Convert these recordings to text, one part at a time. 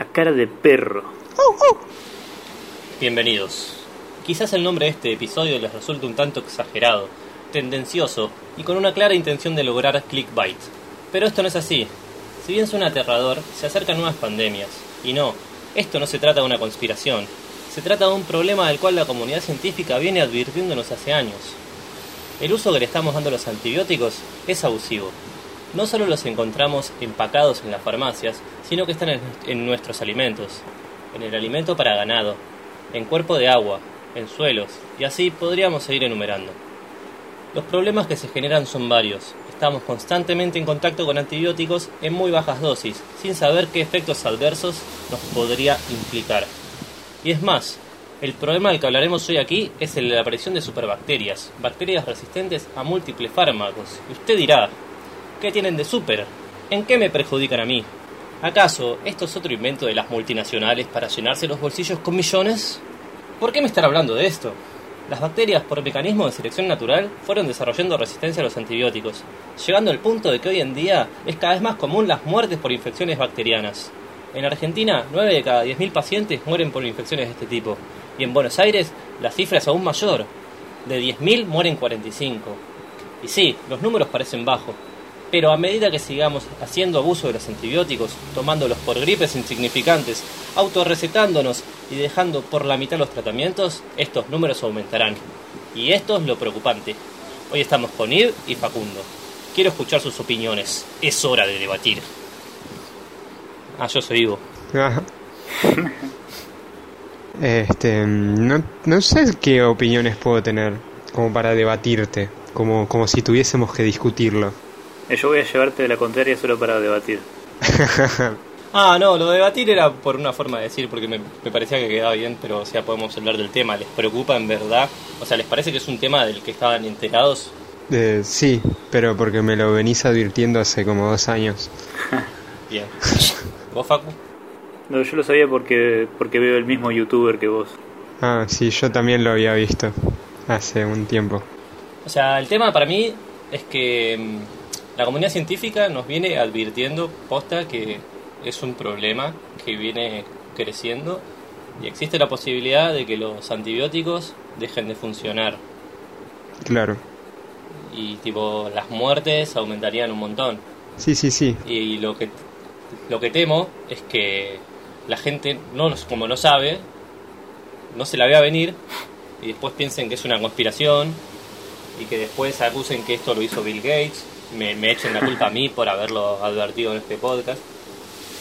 A cara de perro. Bienvenidos. Quizás el nombre de este episodio les resulte un tanto exagerado, tendencioso y con una clara intención de lograr clickbait. Pero esto no es así. Si bien suena aterrador, se acercan nuevas pandemias. Y no, esto no se trata de una conspiración. Se trata de un problema del cual la comunidad científica viene advirtiéndonos hace años. El uso que le estamos dando a los antibióticos es abusivo. No solo los encontramos empacados en las farmacias, sino que están en, nuestros alimentos, en el alimento para ganado, en cuerpo de agua, en suelos, y así podríamos seguir enumerando. Los problemas que se generan son varios. Estamos constantemente en contacto con antibióticos en muy bajas dosis, sin saber qué efectos adversos nos podría implicar. Y es más, el problema del que hablaremos hoy aquí es el de la aparición de superbacterias, bacterias resistentes a múltiples fármacos. Y usted dirá, ¿qué tienen de super? ¿En qué me perjudican a mí? ¿Acaso esto es otro invento de las multinacionales para llenarse los bolsillos con millones? ¿Por qué me están hablando de esto? Las bacterias, por mecanismo de selección natural, fueron desarrollando resistencia a los antibióticos, llegando al punto de que hoy en día es cada vez más común las muertes por infecciones bacterianas. En Argentina, 9 de cada 10.000 pacientes mueren por infecciones de este tipo, y en Buenos Aires la cifra es aún mayor. De 10.000 mueren 45. Y sí, los números parecen bajos, pero a medida que sigamos haciendo abuso de los antibióticos, tomándolos por gripes insignificantes, autorrecetándonos y dejando por la mitad los tratamientos, estos números aumentarán. Y esto es lo preocupante. Hoy estamos con Id y Facundo. Quiero escuchar sus opiniones. Es hora de debatir. Ah, yo soy Ivo. Este, no, no sé qué opiniones puedo tener como para debatirte, como, como si tuviésemos que discutirlo. Eh, Yo voy a llevarte de la contraria solo para debatir. Ah, no, lo de debatir era por una forma de decir, porque me, me parecía que quedaba bien, pero o sea, podemos hablar del tema. ¿Les preocupa en verdad? O sea, ¿les parece que es un tema del que estaban enterados? Eh, sí, pero porque me lo venís advirtiendo hace como dos años. Bien. ¿Vos, Facu? No, yo lo sabía porque, porque veo el mismo youtuber que vos. Ah, sí, yo también lo había visto hace un tiempo. O sea, el tema para mí es que mm, la comunidad científica nos viene advirtiendo posta que es un problema que viene creciendo y existe la posibilidad de que los antibióticos dejen de funcionar Claro. y tipo las muertes aumentarían un montón. Sí, sí, sí. Y lo que lo que temo es que la gente no como no sabe, no se la vea venir y después piensen que es una conspiración y que después acusen que esto lo hizo Bill Gates, me, echen la culpa a mí por haberlo advertido en este podcast.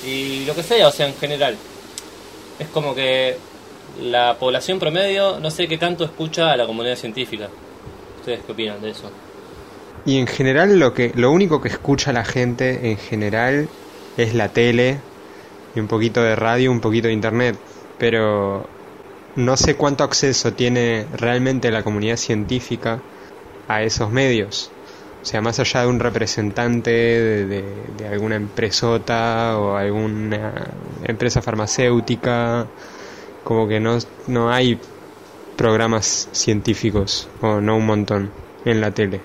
Y lo que sea, o sea, en general. Es como que la población promedio no sé qué tanto escucha a la comunidad científica. ¿Ustedes qué opinan de eso? Y en general lo que lo único que escucha la gente en general es la tele y un poquito de radio, un poquito de internet, pero no sé cuánto acceso tiene realmente la comunidad científica a esos medios. Sea, más allá de un representante de, de- de alguna empresota o alguna empresa farmacéutica, como que no, no hay programas científicos, o no un montón, en la tele.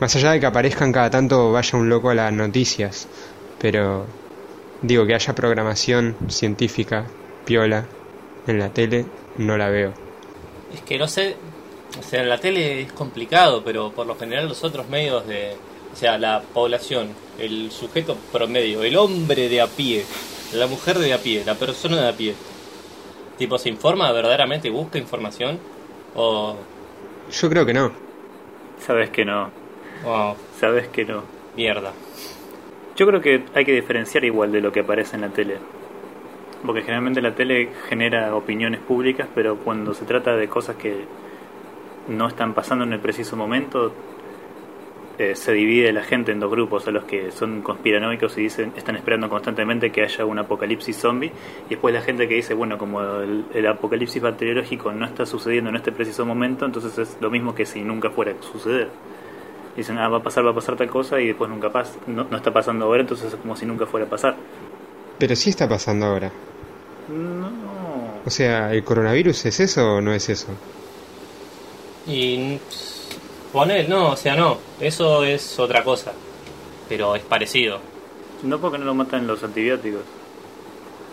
Más allá de que aparezcan cada tanto vaya un loco a las noticias, pero digo que haya programación científica, piola, en la tele, no la veo. Es que no sé, o sea, en la tele es complicado, pero por lo general los otros medios de, o sea, la población, el sujeto promedio, el hombre de a pie, la mujer de a pie, la persona de a pie, tipo, ¿se informa verdaderamente, busca información? O, Yo creo que no. Sabes que no. o Sabes que no. mierda. Yo creo que hay que diferenciar igual de lo que aparece en la tele. Porque generalmente la tele genera opiniones públicas, pero cuando se trata de cosas que no están pasando en el preciso momento, eh, se divide la gente en dos grupos, a los que son conspiranoicos y dicen están esperando constantemente que haya un apocalipsis zombie, y después la gente que dice, bueno, como el, el apocalipsis bacteriológico no está sucediendo en este preciso momento, entonces es lo mismo que si nunca fuera a suceder. Dicen, ah, va a pasar, va a pasar tal cosa y después nunca pasa. No, no está pasando ahora, entonces es como si nunca fuera a pasar. Pero sí está pasando ahora. No. O sea, ¿el coronavirus es eso o no es eso? Y poner, no, o sea, no, eso es otra cosa, pero es parecido. No porque no lo matan los antibióticos.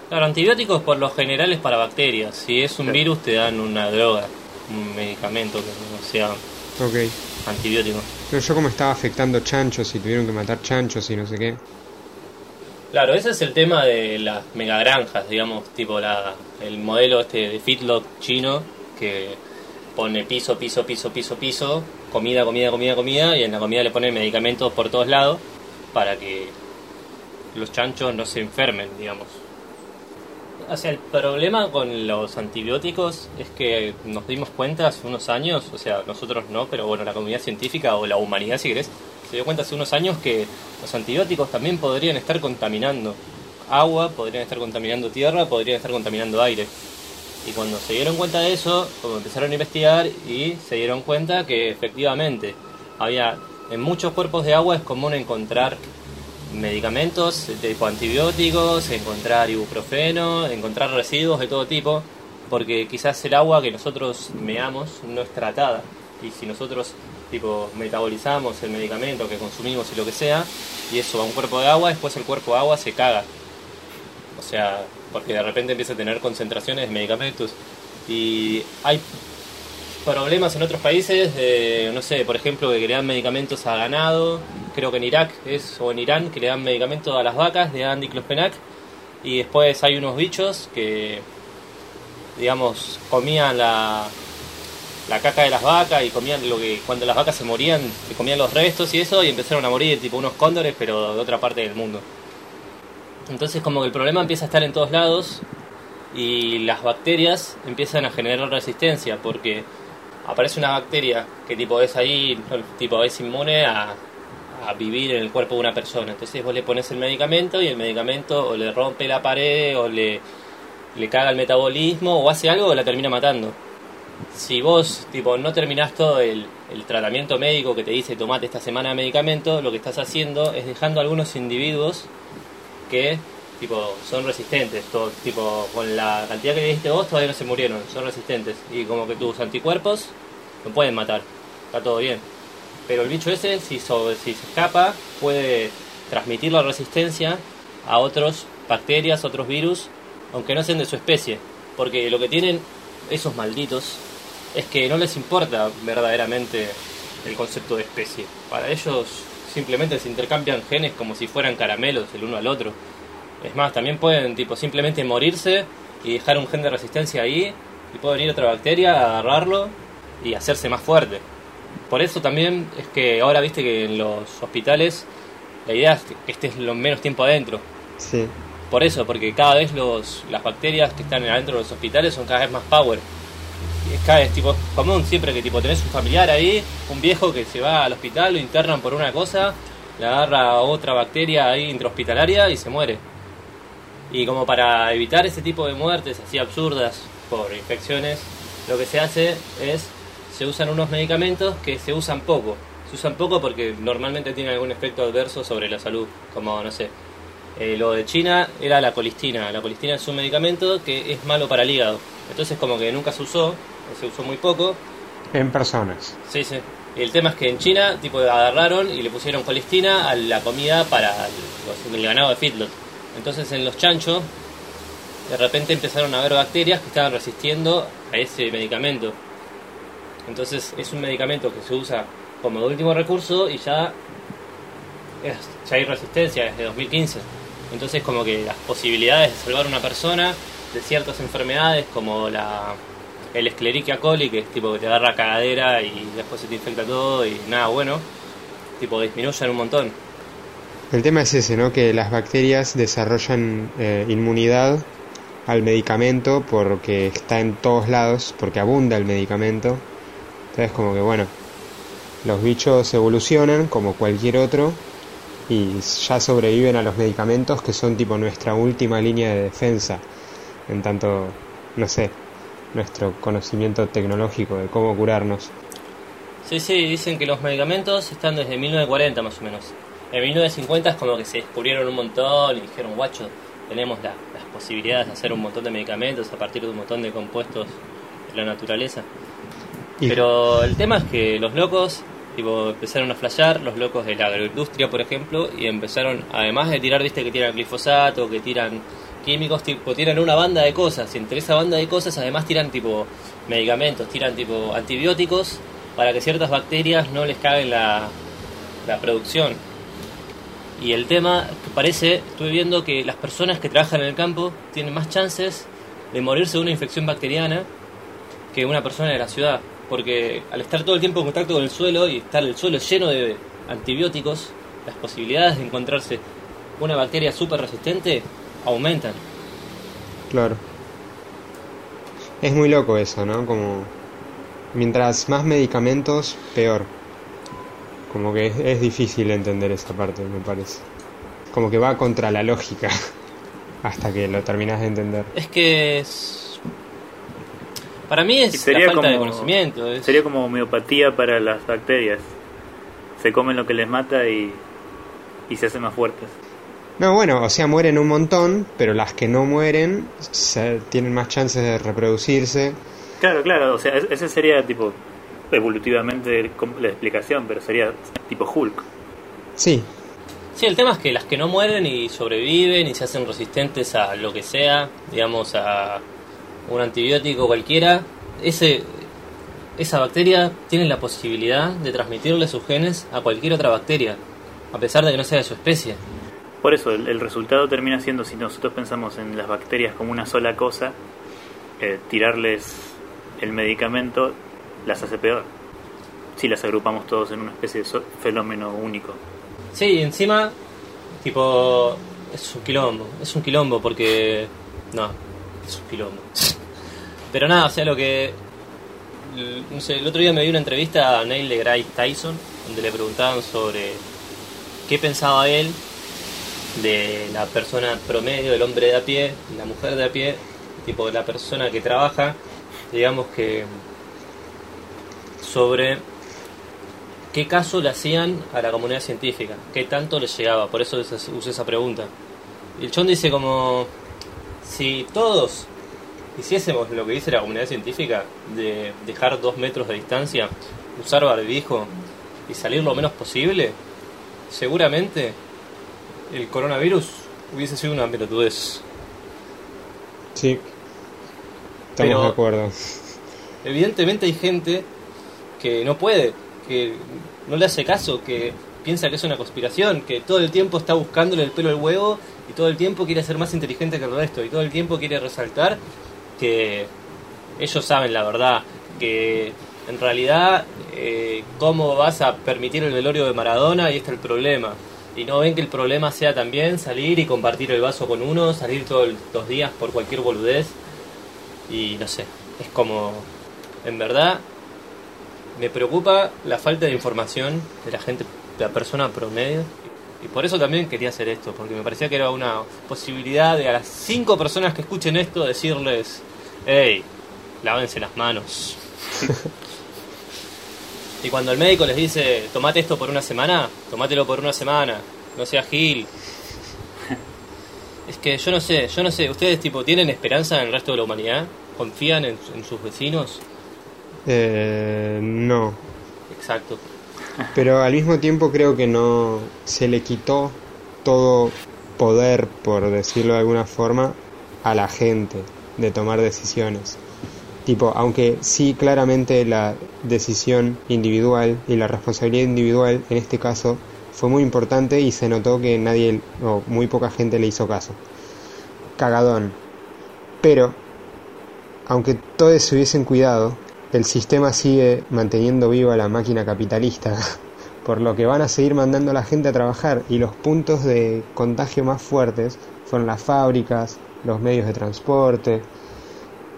Claro, antibióticos por lo general es para bacterias. Si es un Claro. virus te dan una droga, un medicamento que no sea Ok. antibiótico. Pero yo como estaba afectando chanchos y tuvieron que matar chanchos y no sé qué. Claro, ese es el tema de las megagranjas, digamos, tipo la, el modelo este de Fitlock chino que pone piso, piso, piso, piso, piso, comida, comida, comida, comida, y en la comida le ponen medicamentos por todos lados para que los chanchos no se enfermen, digamos. O sea, el problema con los antibióticos es que nos dimos cuenta hace unos años, o sea, nosotros no, pero bueno, la comunidad científica o la humanidad, si querés, se dio cuenta hace unos años que los antibióticos también podrían estar contaminando agua, podrían estar contaminando tierra, podrían estar contaminando aire. Y cuando se dieron cuenta de eso, como empezaron a investigar y se dieron cuenta que efectivamente había en muchos cuerpos de agua es común encontrar medicamentos tipo antibióticos, encontrar ibuprofeno, encontrar residuos de todo tipo, porque quizás el agua que nosotros meamos no es tratada. Y si nosotros tipo metabolizamos el medicamento que consumimos y lo que sea, y eso va a un cuerpo de agua, después el cuerpo de agua se caga. O sea, porque de repente empieza a tener concentraciones de medicamentos. Y hay problemas en otros países, de, no sé, por ejemplo, que le dan medicamentos a ganado, creo que en Irak es, o en Irán, que le dan medicamentos a las vacas, le dan diclofenac, y después hay unos bichos que, digamos, comían la, la caca de las vacas y comían lo que, cuando las vacas se morían, comían los restos y eso, y empezaron a morir tipo unos cóndores, pero de otra parte del mundo. Entonces como que el problema empieza a estar en todos lados y las bacterias empiezan a generar resistencia porque aparece una bacteria que tipo es ahí, tipo es inmune a, a vivir en el cuerpo de una persona. Entonces vos le pones el medicamento y el medicamento o le rompe la pared o le, le caga el metabolismo o hace algo o la termina matando. Si vos tipo no terminás todo el, el tratamiento médico que te dice tomate esta semana de medicamento, lo que estás haciendo es dejando a algunos individuos que tipo son resistentes, todo, tipo con la cantidad que le diste vos todavía no se murieron, son resistentes. Y como que tus anticuerpos no pueden matar, está todo bien. Pero el bicho ese si, so- si se escapa puede transmitir la resistencia a otros bacterias, otros virus, aunque no sean de su especie, porque lo que tienen esos malditos es que no les importa verdaderamente el concepto de especie. Para ellos simplemente se intercambian genes como si fueran caramelos el uno al otro. Es más, también pueden tipo simplemente morirse y dejar un gen de resistencia ahí y puede venir otra bacteria, agarrarlo y hacerse más fuerte. Por eso también es que ahora viste que en los hospitales la idea es que estés lo menos tiempo adentro. Sí. Por eso, porque cada vez los, las bacterias que están adentro de los hospitales son cada vez más power. Y es cada vez tipo común siempre que tipo tenés un familiar ahí, un viejo que se va al hospital, lo internan por una cosa, le agarra otra bacteria ahí intrahospitalaria y se muere. Y como para evitar ese tipo de muertes así absurdas por infecciones, lo que se hace es se usan unos medicamentos que se usan poco. Se usan poco porque normalmente tienen algún efecto adverso sobre la salud, como no sé, eh, lo de China era la colistina. La colistina es un medicamento que es malo para el hígado. Entonces como que nunca se usó, se usó muy poco. En personas. Sí, sí. Y el tema es que en China tipo agarraron y le pusieron colistina a la comida para los- el ganado de feedlot. Entonces en los chanchos de repente empezaron a haber bacterias que estaban resistiendo a ese medicamento. Entonces es un medicamento que se usa como último recurso y ya, es- ya hay resistencia desde 2015. Entonces como que las posibilidades de salvar a una persona de ciertas enfermedades como la el Escherichia coli, que es tipo que te agarra cagadera y después se te infecta todo y nada bueno, tipo disminuyen un montón. El tema es ese, ¿no? Que las bacterias desarrollan eh, inmunidad al medicamento porque está en todos lados, porque abunda el medicamento. Entonces como que bueno, los bichos evolucionan como cualquier otro y ya sobreviven a los medicamentos que son tipo nuestra última línea de defensa. En tanto, no sé, nuestro conocimiento tecnológico de cómo curarnos. Sí, sí, dicen que los medicamentos están desde 1940 más o menos. En 1950 es como que se descubrieron un montón y dijeron, guacho, tenemos la- las posibilidades de hacer un montón de medicamentos a partir de un montón de compuestos de la naturaleza. Y- Pero el tema es que los locos tipo, empezaron a flashear, los locos de la agroindustria, por ejemplo, y empezaron, además de tirar, viste, que tiran glifosato, que tiran químicos tipo tiran una banda de cosas y entre esa banda de cosas además tiran tipo medicamentos, tiran tipo antibióticos para que ciertas bacterias no les caguen la, la producción. Y el tema parece, estuve viendo que las personas que trabajan en el campo tienen más chances de morirse de una infección bacteriana que una persona de la ciudad. Porque al estar todo el tiempo en contacto con el suelo y estar el suelo lleno de antibióticos, las posibilidades de encontrarse una bacteria súper resistente aumentan. Claro. Es muy loco eso, ¿no? Como mientras más medicamentos, peor. Como que es, es difícil entender esa parte, me parece. Como que va contra la lógica hasta que lo terminas de entender. Es que es... Para mí es sería la falta de como- conocimiento. es- Sería como homeopatía para las bacterias. Se comen lo que les mata y, y se hacen más fuertes. No, bueno, o sea, mueren un montón, pero las que no mueren se- tienen más chances de reproducirse. Claro, claro, o sea, es- ese sería tipo evolutivamente com- la explicación, pero sería tipo Hulk. Sí, Sí, el tema es que las que no mueren y sobreviven y se hacen resistentes a lo que sea, digamos a un antibiótico cualquiera, ese, esa bacteria tiene la posibilidad de transmitirle sus genes a cualquier otra bacteria, a pesar de que no sea de su especie. Por eso, el, resultado termina siendo, si nosotros pensamos en las bacterias como una sola cosa, eh, tirarles el medicamento las hace peor. Si las agrupamos todos en una especie de fenómeno único. Sí, encima, tipo, es un quilombo, es un quilombo porque... No, es un quilombo. Pero nada, o sea, lo que... el otro día me vi una entrevista a Neil deGrasse Tyson, donde le preguntaban sobre qué pensaba él de la persona promedio, del hombre de a pie, la mujer de a pie, tipo la persona que trabaja, digamos que sobre qué caso le hacían a la comunidad científica, qué tanto le llegaba, por eso usé esa pregunta. Y el chon dice como, si todos hiciésemos lo que dice la comunidad científica, de dejar dos metros de distancia, usar barbijo y salir lo menos posible, seguramente el coronavirus hubiese sido una pelotudez. sí. Estamos Pero- de acuerdo. Evidentemente hay gente que no puede, que no le hace caso, que piensa que es una conspiración, que todo el tiempo está buscándole el pelo al huevo y todo el tiempo quiere ser más inteligente que el resto y todo el tiempo quiere resaltar que ellos saben la verdad, que en realidad eh, cómo vas a permitir el velorio de Maradona y este es el problema. Y no ven que el problema sea también salir y compartir el vaso con uno, salir todos los días por cualquier boludez. Y no sé, es como, en verdad, me preocupa la falta de información de la gente, de la persona promedio. Y por eso también quería hacer esto, porque me parecía que era una posibilidad de a las cinco personas que escuchen esto decirles, hey, lávense las manos. y cuando el médico les dice, tomate esto por una semana, tomátelo por una semana, no sea gil. Es que yo no sé, yo no sé, ¿ustedes tipo tienen esperanza en el resto de la humanidad? ¿Confían en, en sus vecinos? Eh, no, Exacto. pero al mismo tiempo creo que no se le quitó todo poder, por decirlo de alguna forma, a la gente de tomar decisiones. Tipo, aunque sí claramente la decisión individual y la responsabilidad individual en este caso fue muy importante y se notó que nadie o muy poca gente le hizo caso. Cagadón. Pero, aunque todos se hubiesen cuidado, el sistema sigue manteniendo viva la máquina capitalista, por lo que van a seguir mandando a la gente a trabajar y los puntos de contagio más fuertes fueron las fábricas, los medios de transporte.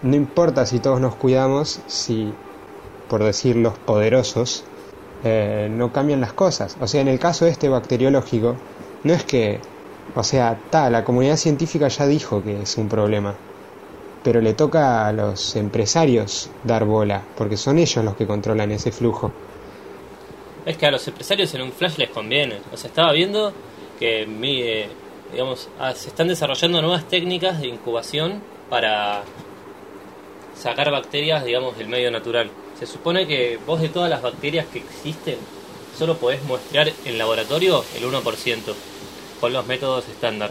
No importa si todos nos cuidamos, si, por decir los poderosos, eh, no cambian las cosas. O sea, en el caso este bacteriológico, no es que, o sea, ta, la comunidad científica ya dijo que es un problema, pero le toca a los empresarios dar bola, porque son ellos los que controlan ese flujo. Es que a los empresarios en un flash les conviene. O sea, estaba viendo que eh, digamos, ah, se están desarrollando nuevas técnicas de incubación para sacar bacterias, digamos, del medio natural. Se supone que vos de todas las bacterias que existen, solo podés muestrear en laboratorio el 1% con los métodos estándar.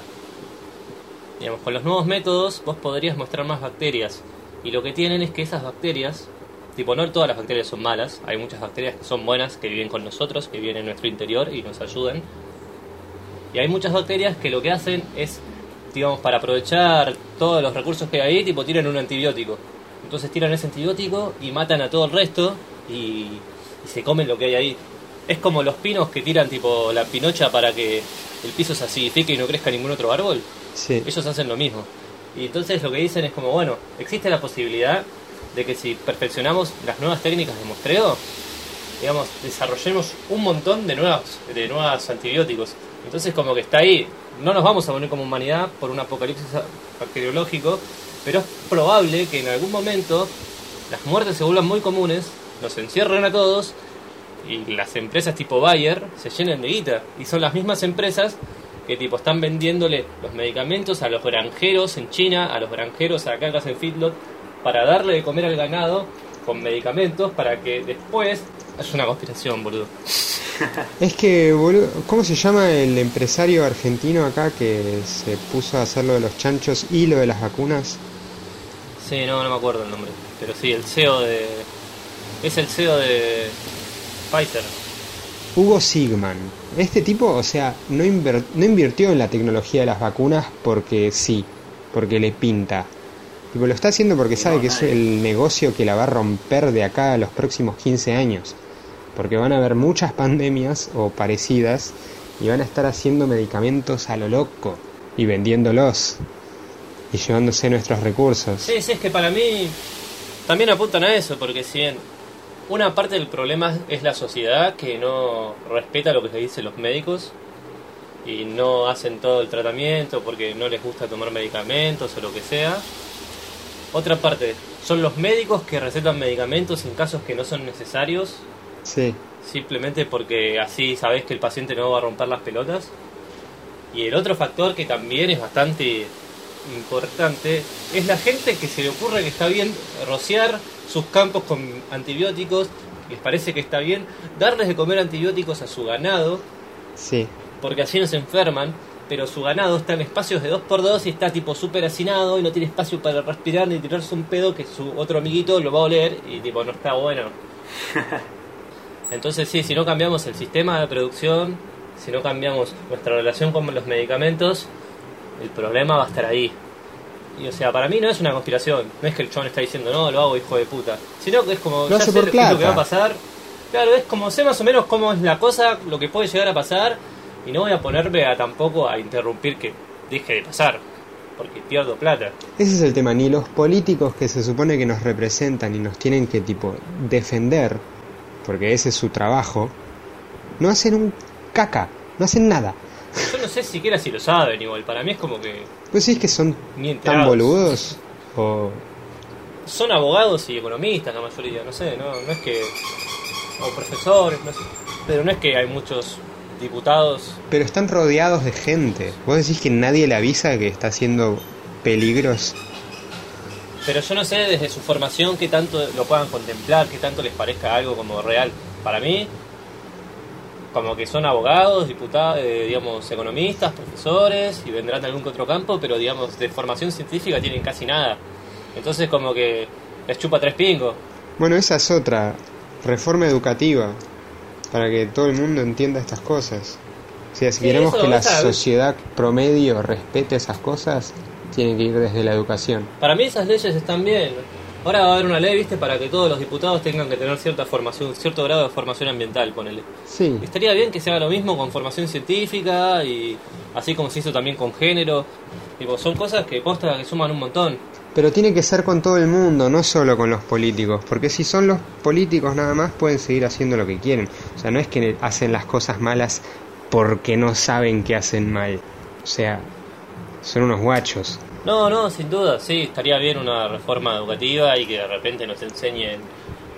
Digamos, con los nuevos métodos vos podrías mostrar más bacterias. Y lo que tienen es que esas bacterias, tipo, no todas las bacterias son malas, hay muchas bacterias que son buenas, que viven con nosotros, que viven en nuestro interior y nos ayudan. Y hay muchas bacterias que lo que hacen es, digamos, para aprovechar todos los recursos que hay tipo, tiran un antibiótico. Entonces tiran ese antibiótico y matan a todo el resto y, y se comen lo que hay ahí. Es como los pinos que tiran, tipo, la pinocha para que el piso se acidifique y no crezca ningún otro árbol. Sí. Ellos hacen lo mismo. Y entonces lo que dicen es como, bueno, existe la posibilidad de que si perfeccionamos las nuevas técnicas de muestreo, digamos, desarrollemos un montón de nuevos, de nuevos antibióticos. Entonces como que está ahí, no nos vamos a morir como humanidad por un apocalipsis bacteriológico, pero es probable que en algún momento las muertes se vuelvan muy comunes, nos encierren a todos y las empresas tipo Bayer se llenen de guita. Y son las mismas empresas que tipo están vendiéndole los medicamentos a los granjeros en China, a los granjeros acá hacen feedlot, para darle de comer al ganado con medicamentos para que después haya una conspiración, boludo. Es que, boludo, ¿cómo se llama el empresario argentino acá que se puso a hacer lo de los chanchos y lo de las vacunas? Sí, no, no me acuerdo el nombre. Pero sí, el CEO de... Es el CEO de Pfizer. Hugo Sigman. Este tipo, o sea, no, invirtió en la tecnología de las vacunas porque sí, porque le pinta. Tipo, lo está haciendo porque sabe No, que es el negocio que la va a romper de acá a los próximos 15 años. Porque van a haber muchas pandemias o parecidas y van a estar haciendo medicamentos a lo loco y vendiéndolos y llevándose nuestros recursos. Sí, sí, es que para mí también apuntan a eso, porque si bien una parte del problema es la sociedad que no respeta lo que se dicen los médicos y no hacen todo el tratamiento porque no les gusta tomar medicamentos o lo que sea. Otra parte son los médicos que recetan medicamentos en casos que no son necesarios, Sí, simplemente porque así sabes que el paciente no va a romper las pelotas. Y el otro factor que también es bastante importante es la gente que se le ocurre que está bien rociar sus campos con antibióticos, les parece que está bien darles de comer antibióticos a su ganado, sí. porque así no se enferman, pero su ganado está en espacios de 2x2 y está tipo súper hacinado y no tiene espacio para respirar ni tirarse un pedo que su otro amiguito lo va a oler y tipo no está bueno. Entonces sí, si no cambiamos el sistema de producción, si no cambiamos nuestra relación con los medicamentos, el problema va a estar ahí. Y o sea, para mí no es una conspiración, no es que el chabón está diciendo no, lo hago hijo de puta, sino que es como Lo ya sé lo- que va a pasar. Claro, es como sé más o menos cómo es la cosa, lo que puede llegar a pasar, y no voy a ponerme a tampoco a interrumpir que deje de pasar, porque pierdo plata. Ese es el tema, ni los políticos que se supone que nos representan y nos tienen que tipo defender, porque ese es su trabajo, no hacen un caca, no hacen nada. Yo no sé siquiera si lo saben igual, para mí es como que Pues sí es que son tan boludos o Son abogados y economistas la mayoría, no sé, no, no es que... o profesores, no sé, pero no es que hay muchos diputados pero están rodeados de gente. Vos decís que nadie le avisa que está haciendo peligros. Pero yo no sé desde su formación qué tanto lo puedan contemplar, qué tanto les parezca algo como real. Para mí, como que son abogados, diputados, eh, digamos, economistas, profesores, y vendrán de algún que otro campo, pero digamos, de formación científica tienen casi nada. Entonces como que les chupa tres pingos. Bueno, esa es otra reforma educativa para que todo el mundo entienda estas cosas. O sea, si Sí, queremos eso, que la esa- sociedad promedio respete esas cosas, tiene que ir desde la educación. Para mí esas leyes están bien. Ahora va a haber una ley, viste, para que todos los diputados tengan que tener cierta formación, cierto grado de formación ambiental, ponele. Sí, Estaría bien que se haga lo mismo con formación científica y así como se hizo también con género. Tipo, son cosas que posta que suman un montón. pero tiene que ser con todo el mundo, no solo con los políticos, porque si son los políticos nada más pueden seguir haciendo lo que quieren. O sea, no es que hacen las cosas malas porque no saben que hacen mal. O sea, son unos guachos. No, no, sin duda, sí, estaría bien una reforma educativa y que de repente nos enseñen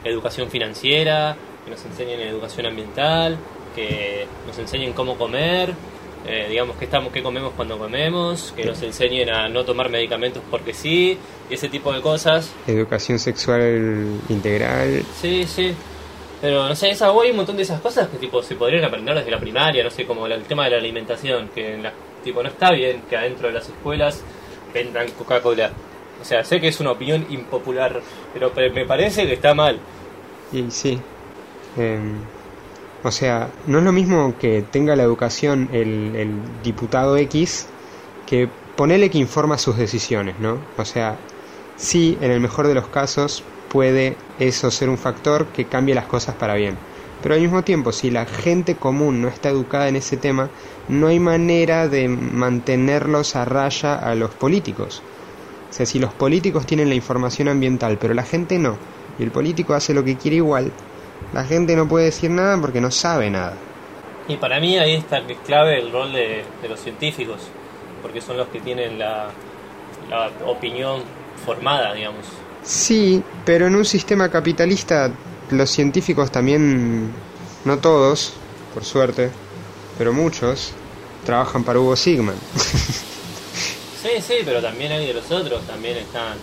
educación financiera, que nos enseñen educación ambiental, que nos enseñen cómo comer, eh, digamos que estamos, qué comemos cuando comemos, que nos enseñen a no tomar medicamentos porque sí, y ese tipo de cosas. Educación sexual integral. Sí, sí. Pero no sé, esa, hay un montón de esas cosas que tipo se podrían aprender desde la primaria, no sé, como el tema de la alimentación, que en la- tipo no está bien que adentro de las escuelas vendan Coca-Cola. O sea, sé que es una opinión impopular, pero pe- me parece que está mal. Y sí. Em, o sea, no es lo mismo que tenga la educación el, el diputado X que ponerle que informa sus decisiones, ¿no? O sea, sí, en el mejor de los casos puede eso ser un factor que cambie las cosas para bien. Pero al mismo tiempo, si la gente común no está educada en ese tema, no hay manera de mantenerlos a raya a los políticos. O sea, si los políticos tienen la información ambiental, pero la gente no, y el político hace lo que quiere igual, la gente no puede decir nada porque no sabe nada. Y para mí ahí está clave el rol de, de los científicos, porque son los que tienen la, la opinión formada, digamos. Sí, pero en un sistema capitalista los científicos también, no todos, por suerte, pero muchos, trabajan para Hugo Sigman. Sí, sí, pero también hay de los otros, también están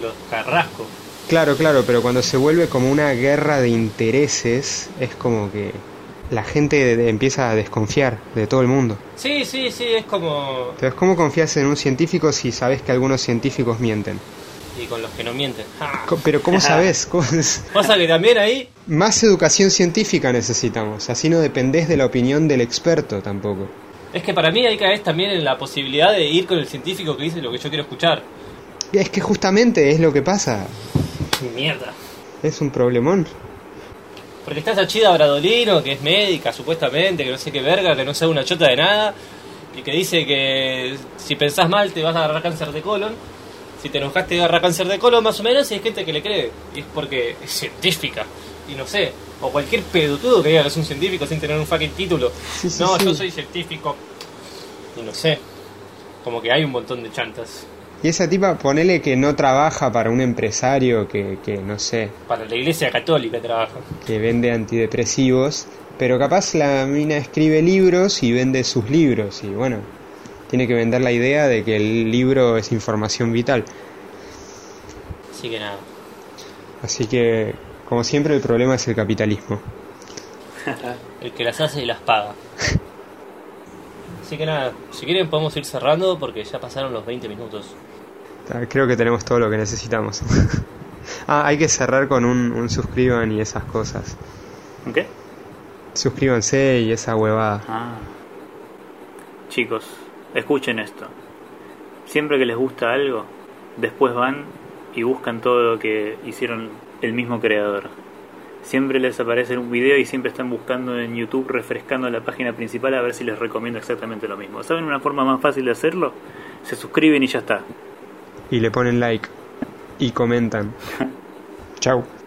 los carrascos. claro, claro, pero cuando se vuelve como una guerra de intereses, es como que la gente de- empieza a desconfiar de todo el mundo. Sí, sí, sí, es como... Entonces, ¿cómo confías en un científico si sabes que algunos científicos mienten? Y con los que no mienten. Pero ¿cómo sabes? ¿Cómo? Pasa que también ahí... Más educación científica necesitamos, así no dependés de la opinión del experto tampoco. Es que para mí ahí caes también en la posibilidad de ir con el científico que dice lo que yo quiero escuchar. Es que justamente es lo que pasa, Mierda. es un problemón. Porque está esa chida Bradolino, que es médica supuestamente, que no sé qué verga, que no sabe una chota de nada, y que dice que si pensás mal te vas a agarrar cáncer de colon, si te enojas te agarra cáncer de colon más o menos, y hay gente que le cree, y es porque es científica, y no sé, o cualquier pedutudo que diga que es un científico sin tener un fucking título. Sí, sí, no, sí. yo soy científico, y no sé, como que hay un montón de chantas. Y esa tipa, ponele que no trabaja para un empresario que, que no sé, Para la iglesia católica trabaja. que vende antidepresivos, pero capaz la mina escribe libros y vende sus libros, y bueno, tiene que vender la idea de que el libro es información vital. Así que nada. Así que, como siempre, el problema es el capitalismo. El que las hace y las paga. Así que nada, si quieren podemos ir cerrando porque ya pasaron los 20 minutos. Creo que tenemos todo lo que necesitamos. ah, hay que cerrar con un, un suscriban y esas cosas. ¿Un qué? Suscríbanse y esa huevada. Ah. Chicos, escuchen esto. Siempre que les gusta algo, después van y buscan todo lo que hicieron el mismo creador. Siempre les aparece un video y siempre están buscando en YouTube, refrescando la página principal a ver si les recomiendo exactamente lo mismo. ¿Saben una forma más fácil de hacerlo? Se suscriben y ya está. Y le ponen like. Y comentan. Chau.